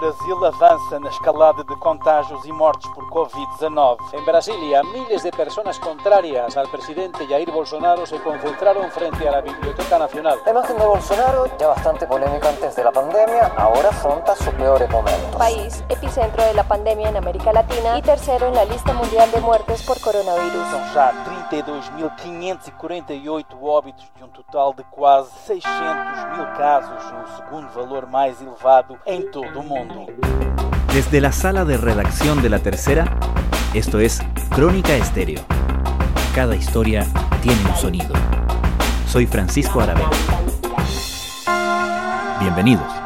Brasil avança na escalada de contágios e mortes por Covid-19. En Brasilia, miles de personas contrarias al presidente Jair Bolsonaro se concentraron frente a la Biblioteca Nacional. La imagen de Bolsonaro, ya bastante polémica antes de la pandemia, ahora afronta sus peores momentos. País epicentro de la pandemia en América Latina y tercero en la lista mundial de muertes por coronavirus. 32.548 óbitos de um total de quase 600 mil casos, o segundo valor mais elevado em todo o mundo. Desde la sala de redacción de la tercera, esto es Crónica Estéreo. Cada historia tiene un sonido. Soy Francisco Aravena. Bienvenidos.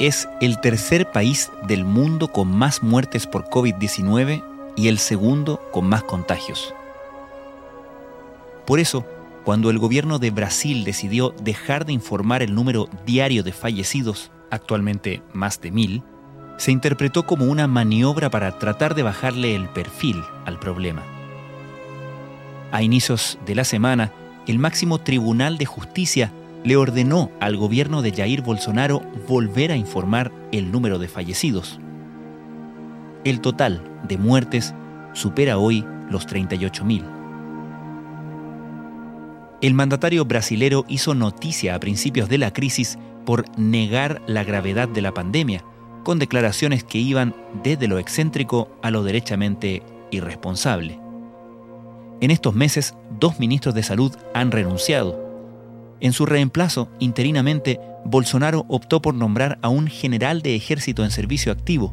Es el tercer país del mundo con más muertes por COVID-19 y el segundo con más contagios. Por eso, cuando el gobierno de Brasil decidió dejar de informar el número diario de fallecidos, actualmente más de mil, se interpretó como una maniobra para tratar de bajarle el perfil al problema. A inicios de la semana, el máximo Tribunal de Justicia le ordenó al gobierno de Jair Bolsonaro volver a informar el número de fallecidos. El total de muertes supera hoy los 38.000. El mandatario brasilero hizo noticia a principios de la crisis por negar la gravedad de la pandemia, con declaraciones que iban desde lo excéntrico a lo derechamente irresponsable. En estos meses, dos ministros de salud han renunciado en su reemplazo, interinamente, Bolsonaro optó por nombrar a un general de ejército en servicio activo.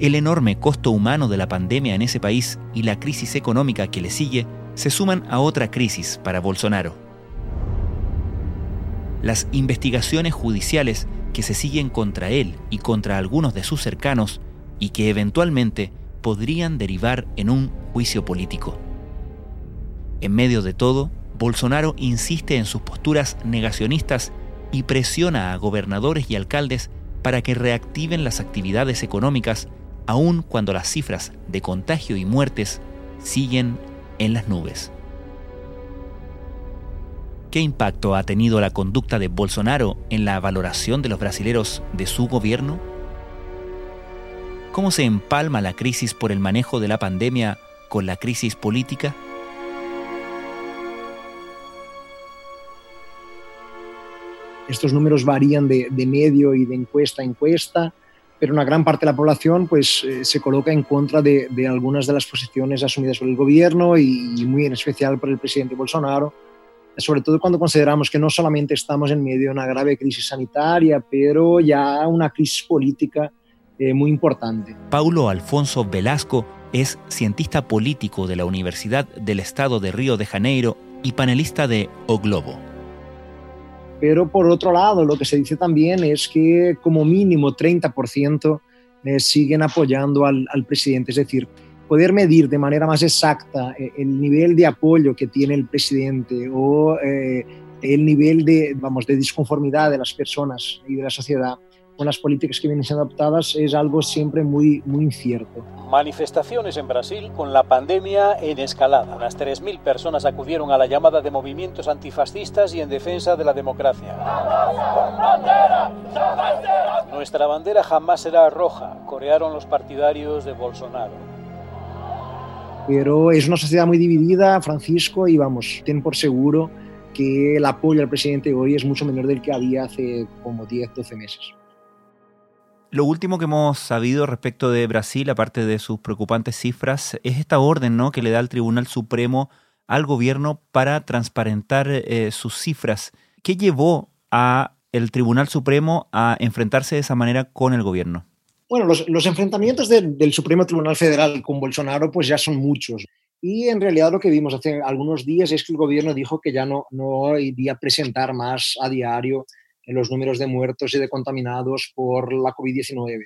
El enorme costo humano de la pandemia en ese país y la crisis económica que le sigue se suman a otra crisis para Bolsonaro. Las investigaciones judiciales que se siguen contra él y contra algunos de sus cercanos y que eventualmente podrían derivar en un juicio político. En medio de todo, Bolsonaro insiste en sus posturas negacionistas y presiona a gobernadores y alcaldes para que reactiven las actividades económicas aun cuando las cifras de contagio y muertes siguen en las nubes. ¿Qué impacto ha tenido la conducta de Bolsonaro en la valoración de los brasileros de su gobierno? ¿Cómo se empalma la crisis por el manejo de la pandemia con la crisis política? Estos números varían de, medio y de encuesta a encuesta, pero una gran parte de la población pues, eh, se coloca en contra de, algunas de las posiciones asumidas por el gobierno y, muy en especial por el presidente Bolsonaro, sobre todo cuando consideramos que no solamente estamos en medio de una grave crisis sanitaria, pero ya una crisis política eh, muy importante. Paulo Alfonso Velasco es cientista político de la Universidad del Estado de Río de Janeiro y panelista de O Globo. Pero por otro lado, lo que se dice también es que como mínimo 30% eh, siguen apoyando al, presidente. Es decir, poder medir de manera más exacta eh, el nivel de apoyo que tiene el presidente o eh, el nivel de, vamos, de disconformidad de las personas y de la sociedad con las políticas que vienen siendo adoptadas es algo siempre muy, muy incierto. Manifestaciones en Brasil con la pandemia en escalada. Unas 3.000 personas acudieron a la llamada de movimientos antifascistas y en defensa de la democracia. Nuestra bandera jamás será roja, corearon los partidarios de Bolsonaro. Pero es una sociedad muy dividida, Francisco, y vamos, ten por seguro que el apoyo al presidente hoy es mucho menor del que había hace como 10, 12 meses. Lo último que hemos sabido respecto de Brasil, aparte de sus preocupantes cifras, es esta orden ¿no? que le da el Tribunal Supremo al gobierno para transparentar eh, sus cifras. ¿Qué llevó a el Tribunal Supremo a enfrentarse de esa manera con el gobierno? Bueno, los, enfrentamientos del Supremo Tribunal Federal con Bolsonaro pues ya son muchos. Y en realidad lo que vimos hace algunos días es que el gobierno dijo que ya no, no iría a presentar más a diario los números de muertos y de contaminados por la COVID-19.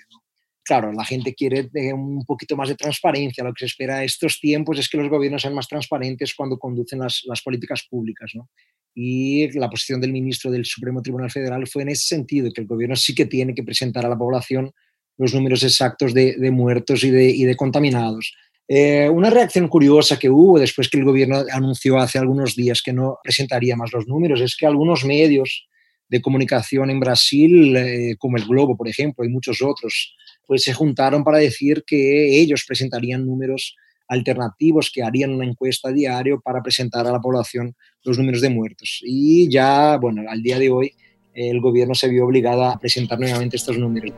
Claro, la gente quiere un poquito más de transparencia. Lo que se espera a estos tiempos es que los gobiernos sean más transparentes cuando conducen las, las políticas públicas. ¿no? Y la posición del ministro del Supremo Tribunal Federal fue en ese sentido, que el gobierno sí que tiene que presentar a la población los números exactos de, de muertos y de, y de contaminados. Eh, una reacción curiosa que hubo después que el gobierno anunció hace algunos días que no presentaría más los números es que algunos medios de comunicación en Brasil, eh, como el Globo, por ejemplo, y muchos otros, pues se juntaron para decir que ellos presentarían números alternativos, que harían una encuesta diario para presentar a la población los números de muertos. Y ya, bueno, al día de hoy el gobierno se vio obligado a presentar nuevamente estos números.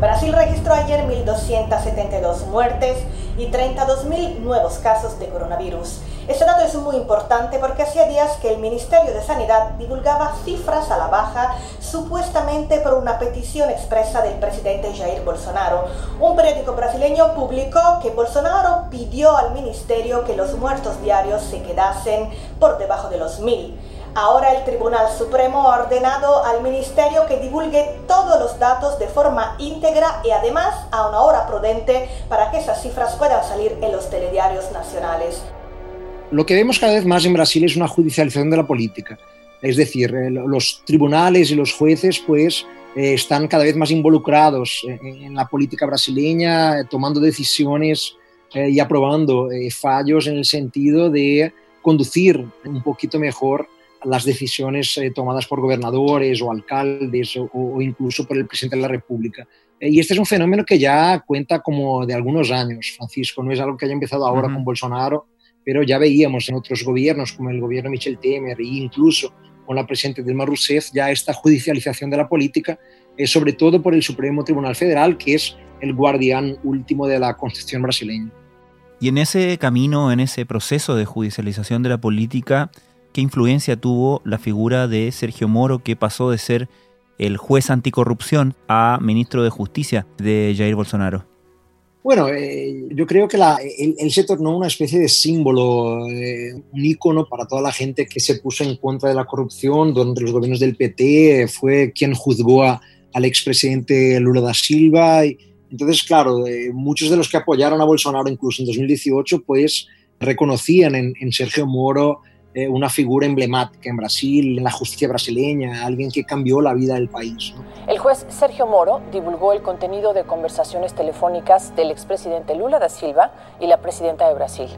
Brasil registró ayer 1.272 muertes y 32.000 nuevos casos de coronavirus. Este dato es muy importante porque hacía días que el Ministerio de Sanidad divulgaba cifras a la baja supuestamente por una petición expresa del presidente Jair Bolsonaro. Un periódico brasileño publicó que Bolsonaro pidió al ministerio que los muertos diarios se quedasen por debajo de los mil. Ahora el Tribunal Supremo ha ordenado al Ministerio que divulgue todos los datos de forma íntegra y además a una hora prudente para que esas cifras puedan salir en los telediarios nacionales. Lo que vemos cada vez más en Brasil es una judicialización de la política. Es decir, eh, los tribunales y los jueces pues eh, están cada vez más involucrados en la política brasileña, tomando decisiones eh, y aprobando fallos en el sentido de conducir un poquito mejor las decisiones eh, tomadas por gobernadores o alcaldes o, incluso por el presidente de la República. Eh, y este es un fenómeno que ya cuenta como de algunos años, Francisco, no es algo que haya empezado ahora con Bolsonaro, pero ya veíamos en otros gobiernos como el gobierno Michel Temer e incluso con la presidenta Dilma Rousseff ya esta judicialización de la política, eh, sobre todo por el Supremo Tribunal Federal, que es el guardián último de la Constitución brasileña. Y en ese camino, en ese proceso de judicialización de la política, ¿Qué influencia tuvo la figura de Sergio Moro que pasó de ser el juez anticorrupción a ministro de Justicia de Jair Bolsonaro? Bueno, eh, yo creo que la, él, se tornó una especie de símbolo, eh, un ícono para toda la gente que se puso en contra de la corrupción durante los gobiernos del PT, fue quien juzgó al expresidente Lula da Silva. Y, entonces, claro, eh, muchos de los que apoyaron a Bolsonaro incluso en 2018, pues reconocían en Sergio Moro eh, una figura emblemática en Brasil, en la justicia brasileña, alguien que cambió la vida del país. El juez Sergio Moro divulgó el contenido de conversaciones telefónicas del expresidente Lula da Silva y la presidenta de Brasil.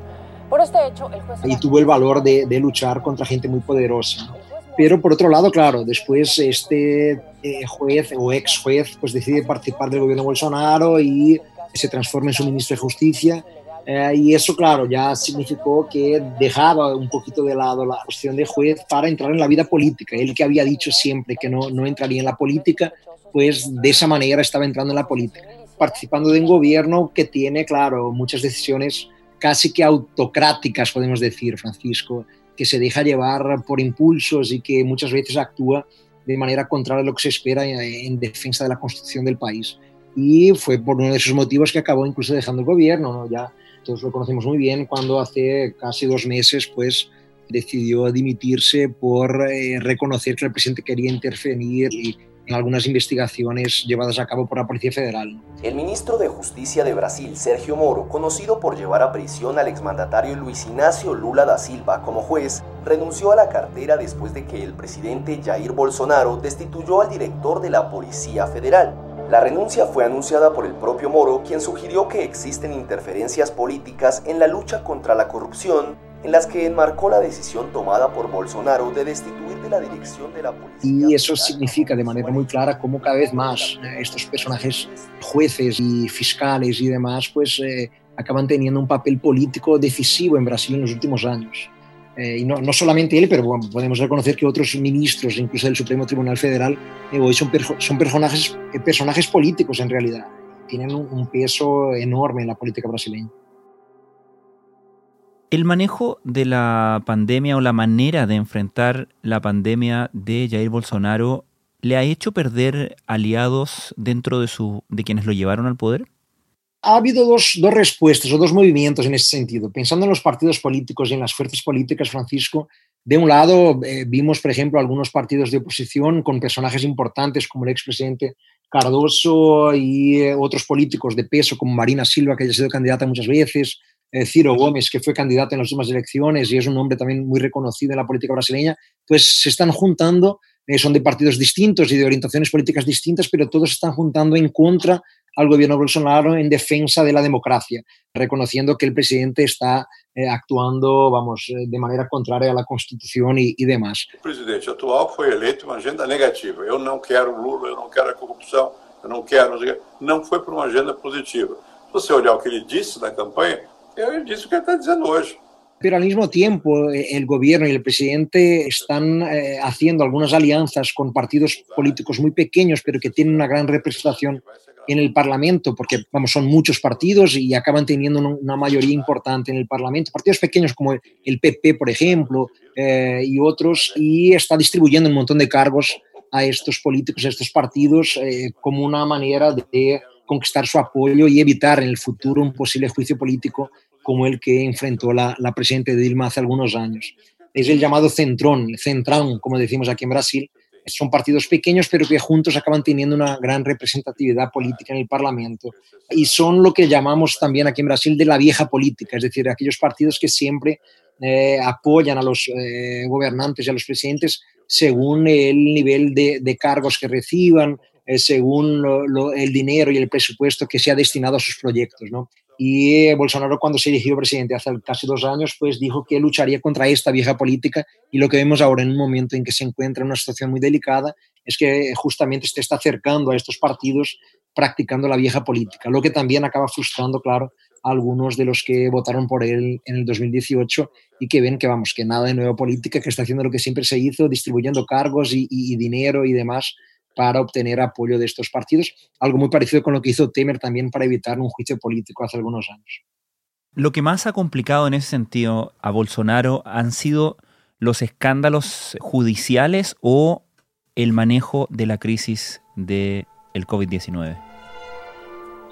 Por este hecho, el juez... Y tuvo el valor de, luchar contra gente muy poderosa. Pero por otro lado, claro, después este eh, juez o ex juez pues decide participar del gobierno Bolsonaro y se transforma en su ministro de Justicia eh, y eso, claro, ya significó que dejaba un poquito de lado la cuestión de juez para entrar en la vida política. Él que había dicho siempre que no, no entraría en la política, pues de esa manera estaba entrando en la política, participando de un gobierno que tiene, claro, muchas decisiones casi que autocráticas, podemos decir, Francisco, que se deja llevar por impulsos y que muchas veces actúa de manera contraria a lo que se espera en defensa de la constitución del país. Y fue por uno de esos motivos que acabó incluso dejando el gobierno, ¿no? ya todos lo conocemos muy bien, cuando hace casi dos meses pues decidió dimitirse por eh, reconocer que el presidente quería intervenir en algunas investigaciones llevadas a cabo por la Policía Federal. El ministro de Justicia de Brasil, Sergio Moro, conocido por llevar a prisión al exmandatario Luis Ignacio Lula da Silva como juez, renunció a la cartera después de que el presidente Jair Bolsonaro destituyó al director de la Policía Federal. La renuncia fue anunciada por el propio Moro, quien sugirió que existen interferencias políticas en la lucha contra la corrupción, en las que enmarcó la decisión tomada por Bolsonaro de destituir de la dirección de la policía. Y eso significa de manera muy clara cómo cada vez más eh, estos personajes, jueces y fiscales y demás, pues eh, acaban teniendo un papel político decisivo en Brasil en los últimos años. Eh, y no, no, solamente él, pero podemos reconocer que otros ministros, incluso del Supremo Tribunal Federal, eh, hoy son, son personajes, eh, personajes políticos en realidad, tienen un, un peso enorme en la política brasileña. El manejo de la pandemia o la manera de enfrentar la pandemia de Jair Bolsonaro le ha hecho perder aliados dentro de, su, de quienes lo llevaron al poder? Ha habido dos, dos, respuestas o dos movimientos en ese sentido. Pensando en los partidos políticos y en las fuerzas políticas, Francisco, de un lado eh, vimos, por ejemplo, algunos partidos de oposición con personajes importantes como el expresidente Cardoso y eh, otros políticos de peso como Marina Silva, que ha sido candidata muchas veces, eh, Ciro Gómez, que fue candidato en las últimas elecciones y es un hombre también muy reconocido en la política brasileña, pues se están juntando, son de partidos distintos y de orientaciones políticas distintas, pero todos están juntando en contra al gobierno Bolsonaro en defensa de la democracia, reconociendo que el presidente está eh, actuando, vamos, eh, de manera contraria a la Constitución y, y demás. O presidente actual foi eleito uma agenda negativa. Eu não quero Lula, eu não quero a corrupção, eu não quero. Não foi por uma agenda positiva. Se você olhar o que ele disse na campanha, ele disse o que ele está dizendo hoje. pero al mismo tiempo eh, el gobierno y el presidente están eh, haciendo algunas alianzas con partidos políticos muy pequeños, pero que tienen una gran representación en el Parlamento, porque vamos, son muchos partidos y acaban teniendo una mayoría importante en el Parlamento. Partidos pequeños como el PP, por ejemplo, eh, y otros, y está distribuyendo un montón de cargos a estos políticos, a estos partidos, como una manera de conquistar su apoyo y evitar en el futuro un posible juicio político como el que enfrentó la, la presidenta Dilma hace algunos años. Es el llamado centrón, centrón, como decimos aquí en Brasil. Son partidos pequeños, pero que juntos acaban teniendo una gran representatividad política en el Parlamento. Y son lo que llamamos también aquí en Brasil de la vieja política, es decir, aquellos partidos que siempre eh, apoyan a los eh, gobernantes y a los presidentes según el nivel de, de cargos que reciban, eh, según lo, lo, el dinero y el presupuesto que se ha destinado a sus proyectos. ¿no? Y Bolsonaro, cuando se eligió presidente hace casi dos años, pues dijo que lucharía contra esta vieja política. Y lo que vemos ahora en un momento en que se encuentra en una situación muy delicada es que justamente se está acercando a estos partidos practicando la vieja política, lo que también acaba frustrando, claro, a algunos de los que votaron por él en el 2018 y que ven que, vamos, que nada de nueva política, que está haciendo lo que siempre se hizo, distribuyendo cargos y, y, dinero y demás para obtener apoyo de estos partidos, algo muy parecido con lo que hizo Temer también para evitar un juicio político hace algunos años. Lo que más ha complicado en ese sentido a Bolsonaro han sido los escándalos judiciales o el manejo de la crisis del de COVID-19.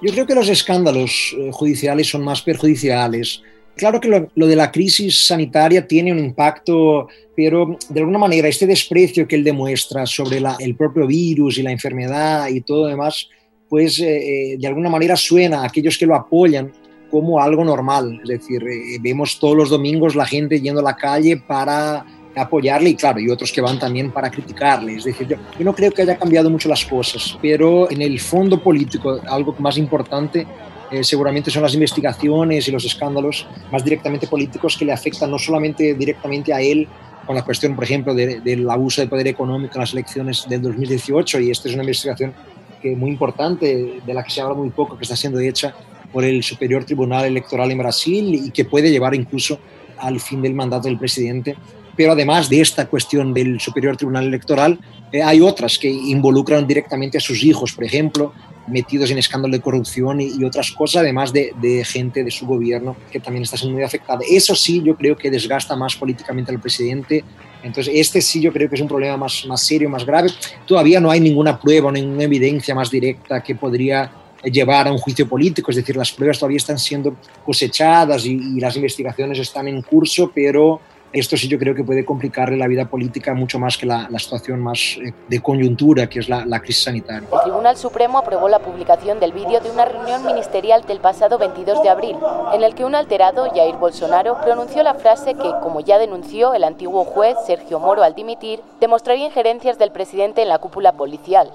Yo creo que los escándalos eh, judiciales son más perjudiciales Claro que lo, lo, de la crisis sanitaria tiene un impacto, pero de alguna manera este desprecio que él demuestra sobre la, el propio virus y la enfermedad y todo demás, pues eh, de alguna manera suena a aquellos que lo apoyan como algo normal. Es decir, eh, vemos todos los domingos la gente yendo a la calle para apoyarle y claro, y otros que van también para criticarle. Es decir, yo, yo no creo que haya cambiado mucho las cosas, pero en el fondo político, algo más importante eh, seguramente son las investigaciones y los escándalos más directamente políticos que le afectan no solamente directamente a él, con la cuestión, por ejemplo, de, del abuso de poder económico en las elecciones del 2018, y esta es una investigación que muy importante, de la que se habla muy poco, que está siendo hecha por el Superior Tribunal Electoral en Brasil y que puede llevar incluso al fin del mandato del presidente. Pero además de esta cuestión del Superior Tribunal Electoral, eh, hay otras que involucran directamente a sus hijos, por ejemplo, metidos en escándalo de corrupción y, y otras cosas, además de, de, gente de su gobierno que también está siendo muy afectada. Eso sí, yo creo que desgasta más políticamente al presidente. Entonces, este sí yo creo que es un problema más, más serio, más grave. Todavía no hay ninguna prueba, ninguna evidencia más directa que podría llevar a un juicio político, es decir, las pruebas todavía están siendo cosechadas y, y las investigaciones están en curso, pero esto sí yo creo que puede complicarle la vida política mucho más que la, la situación más eh, de coyuntura, que es la, la, crisis sanitaria. El Tribunal Supremo aprobó la publicación del vídeo de una reunión ministerial del pasado 22 de abril, en el que un alterado, Jair Bolsonaro, pronunció la frase que, como ya denunció el antiguo juez Sergio Moro al dimitir, demostraría injerencias del presidente en la cúpula policial.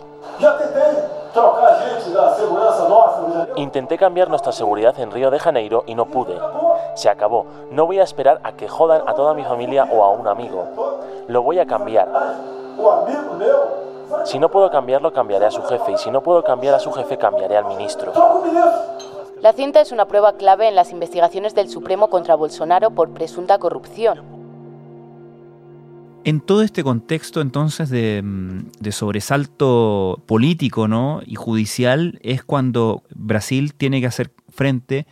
Intenté cambiar nuestra seguridad en Río de Janeiro y no pude. Se acabó. No voy a esperar a que jodan a toda mi familia o a un amigo. Lo voy a cambiar. Si no puedo cambiarlo, cambiaré a su jefe. Y si no puedo cambiar a su jefe, cambiaré al ministro. La cinta es una prueba clave en las investigaciones del Supremo contra Bolsonaro por presunta corrupción. En todo este contexto entonces de, de, sobresalto político ¿no? y judicial es cuando Brasil tiene que hacer frente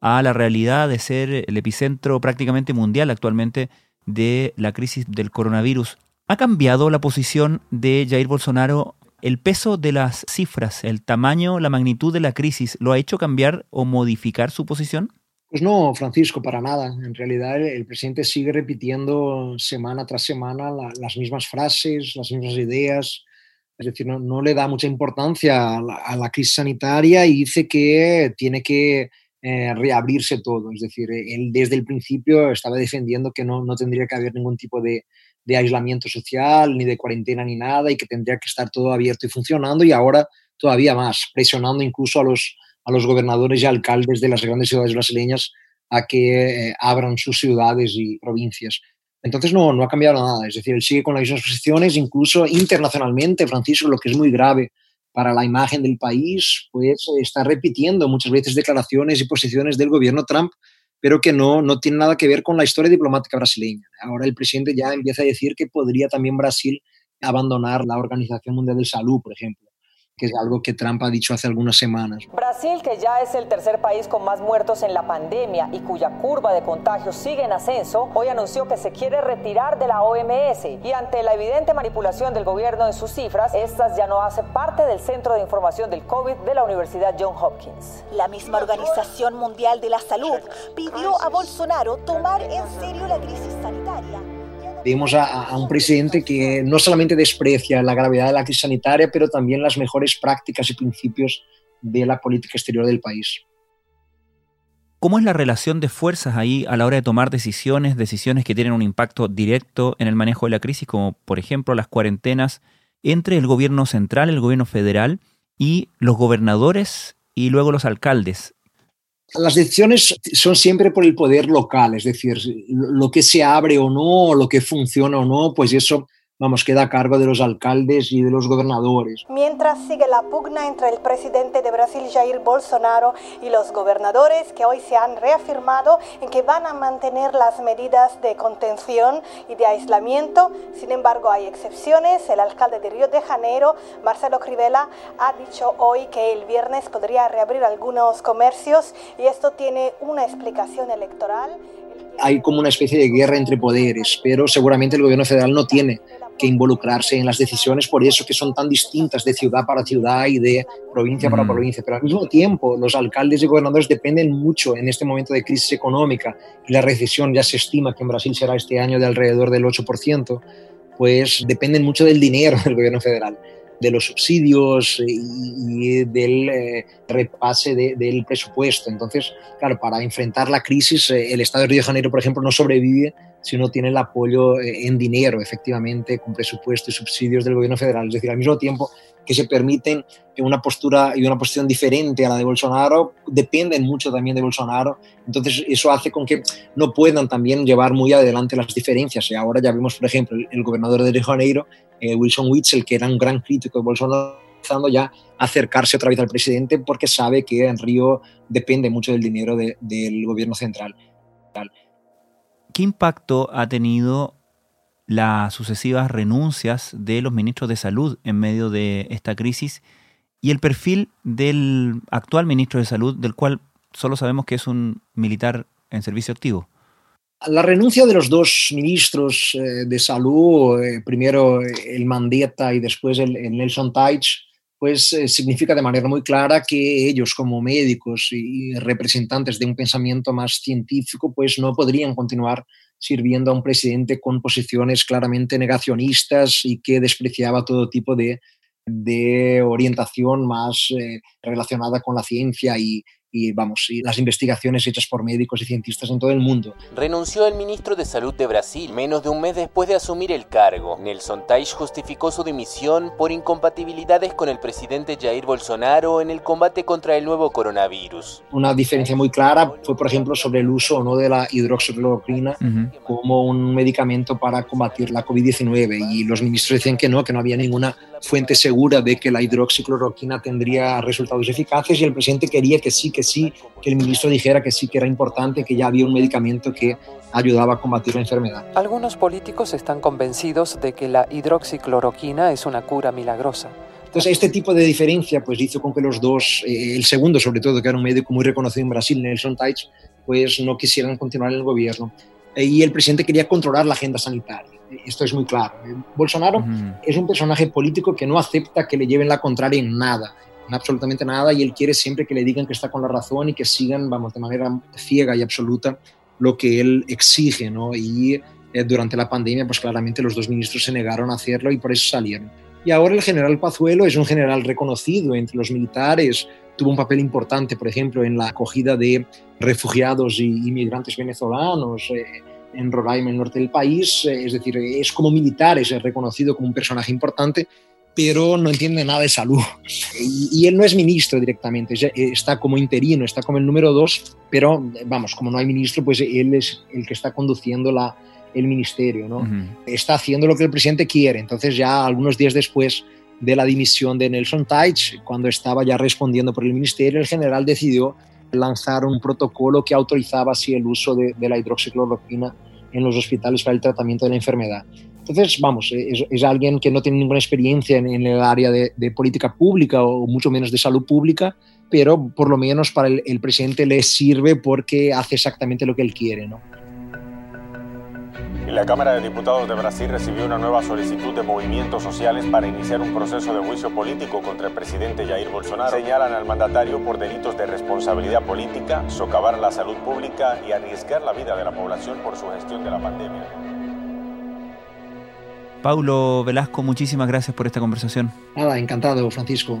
a la realidad de ser el epicentro prácticamente mundial actualmente de la crisis del coronavirus. ¿Ha cambiado la posición de Jair Bolsonaro ¿El peso de las cifras, el tamaño, la magnitud de la crisis, lo ha hecho cambiar o modificar su posición? Pues no, Francisco, para nada. En realidad el presidente sigue repitiendo semana tras semana las mismas frases, las mismas ideas. Es decir, no, le da mucha importancia a la, crisis sanitaria y dice que tiene que eh, reabrirse todo. Es decir, él desde el principio estaba defendiendo que no, tendría que haber ningún tipo de aislamiento social, ni de cuarentena, ni nada, y que tendría que estar todo abierto y funcionando, y ahora todavía más, presionando incluso a los, a los gobernadores y alcaldes de las grandes ciudades brasileñas a que eh, abran sus ciudades y provincias. Entonces no, no ha cambiado nada, es decir, él sigue con las mismas posiciones, incluso internacionalmente, Francisco, lo que es muy grave para la imagen del país, pues está repitiendo muchas veces declaraciones y posiciones del gobierno Trump, pero que no, no tiene nada que ver con la historia diplomática brasileña. Ahora el presidente ya empieza a decir que podría también Brasil abandonar la Organización Mundial de Salud, por ejemplo que es algo que Trump ha dicho hace algunas semanas. Brasil, que ya es el tercer país con más muertos en la pandemia y cuya curva de contagios sigue en ascenso, hoy anunció que se quiere retirar de la OMS y ante la evidente manipulación del gobierno en sus cifras, estas ya no hacen parte del Centro de Información del COVID de la Universidad John Hopkins. La misma Organización Mundial de la Salud pidió a Bolsonaro tomar en serio la crisis sanitaria Vemos a, un presidente que no solamente desprecia la gravedad de la crisis sanitaria, pero también las mejores prácticas y principios de la política exterior del país. ¿Cómo es la relación de fuerzas ahí a la hora de tomar decisiones, decisiones que tienen un impacto directo en el manejo de la crisis, como por ejemplo las cuarentenas, entre el gobierno central, el gobierno federal y los gobernadores y luego los alcaldes? Las decisiones son siempre por el poder local, es decir, lo que se abre o no, lo que funciona o no, pues eso vamos, queda a cargo de los alcaldes y de los gobernadores. Mientras sigue la pugna entre el presidente de Brasil, Jair Bolsonaro, y los gobernadores que hoy se han reafirmado en que van a mantener las medidas de contención y de aislamiento. Sin embargo, hay excepciones. El alcalde de Río de Janeiro, Marcelo Crivella, ha dicho hoy que el viernes podría reabrir algunos comercios y esto tiene una explicación electoral. Hay como una especie de guerra entre poderes, pero seguramente el gobierno federal no tiene que involucrarse en las decisiones, por eso que son tan distintas de ciudad para ciudad y de provincia para mm. provincia. Pero al mismo tiempo, los alcaldes y gobernadores dependen mucho en este momento de crisis económica y la recesión ya se estima que en Brasil será este año de alrededor del 8%, pues dependen mucho del dinero del gobierno federal de los subsidios y, del eh, repase del presupuesto. Entonces, claro, para enfrentar la crisis, eh, el Estado de Río de Janeiro, por ejemplo, no sobrevive si no tiene el apoyo eh, en dinero, efectivamente, con presupuesto y subsidios del gobierno federal. Es decir, al mismo tiempo que se permiten una postura y una posición diferente a la de Bolsonaro, dependen mucho también de Bolsonaro. Entonces, eso hace con que no puedan también llevar muy adelante las diferencias. Y ahora ya vemos, por ejemplo, el, gobernador de Río de Janeiro, eh, Wilson Witzel, que era un gran crítico de Bolsonaro, ya acercarse otra vez al presidente porque sabe que en Río depende mucho del dinero del gobierno central. ¿Qué impacto ha tenido las sucesivas renuncias de los ministros de salud en medio de esta crisis y el perfil del actual ministro de salud, del cual solo sabemos que es un militar en servicio activo? La renuncia de los dos ministros eh, de salud, eh, primero el Mandetta y después el, Nelson Teich, pues eh, significa de manera muy clara que ellos como médicos y representantes de un pensamiento más científico, pues no podrían continuar sirviendo a un presidente con posiciones claramente negacionistas y que despreciaba todo tipo de, orientación más eh, relacionada con la ciencia y, y vamos, y las investigaciones hechas por médicos y cientistas en todo el mundo. Renunció el ministro de Salud de Brasil menos de un mes después de asumir el cargo. Nelson Teich justificó su dimisión por incompatibilidades con el presidente Jair Bolsonaro en el combate contra el nuevo coronavirus. Una diferencia muy clara fue, por ejemplo, sobre el uso o no de la hidroxicloroquina como un medicamento para combatir la COVID-19 y los ministros decían que no, que no había ninguna fuente segura de que la hidroxicloroquina tendría resultados eficaces y el presidente quería que sí, que sí, que el ministro dijera que sí, que era importante, que ya había un medicamento que ayudaba a combatir la enfermedad. Algunos políticos están convencidos de que la hidroxicloroquina es una cura milagrosa. Entonces, este tipo de diferencia pues hizo con que los dos, eh, el segundo sobre todo, que era un médico muy reconocido en Brasil, Nelson Teich, pues no quisieran continuar en el gobierno. y el presidente quería controlar la agenda sanitaria Esto es muy claro. Bolsonaro es un personaje político que no acepta que le lleven la contraria en nada, en absolutamente nada, y él quiere siempre que le digan que está con la razón y que sigan, vamos, de manera ciega y absoluta lo que él exige, ¿no? Y eh, durante la pandemia, pues claramente los dos ministros se negaron a hacerlo y por eso salieron. Y ahora el general Pazuelo es un general reconocido entre los militares, tuvo un papel importante, por ejemplo, en la acogida de refugiados y inmigrantes venezolanos eh, en Roraima, el norte del país. Eh, es decir, es como militar, es reconocido como un personaje importante, pero no entiende nada de salud. Y, él no es ministro directamente, está como interino, está como el número dos, pero vamos, como no hay ministro, pues él es el que está conduciendo la, el ministerio, ¿no? Está haciendo lo que el presidente quiere. Entonces ya algunos días después de la dimisión de Nelson Teich, cuando estaba ya respondiendo por el ministerio, el general decidió lanzar un protocolo que autorizaba así el uso de, la hidroxicloroquina en los hospitales para el tratamiento de la enfermedad. Entonces, vamos, es, alguien que no tiene ninguna experiencia en, el área de, política pública o mucho menos de salud pública, pero por lo menos para el, el presidente le sirve porque hace exactamente lo que él quiere, ¿no? La Cámara de Diputados de Brasil recibió una nueva solicitud de movimientos sociales para iniciar un proceso de juicio político contra el presidente Jair Bolsonaro. Señalan al mandatario por delitos de responsabilidad política, socavar la salud pública y arriesgar la vida de la población por su gestión de la pandemia. Paulo Velasco, muchísimas gracias por esta conversación. Nada, encantado, Francisco.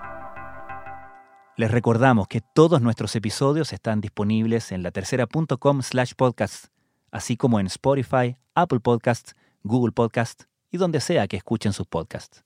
Les recordamos que todos nuestros episodios están disponibles en la tercera.com slash podcast, así como en Spotify, Apple Podcasts, Google Podcasts y donde sea que escuchen sus podcasts.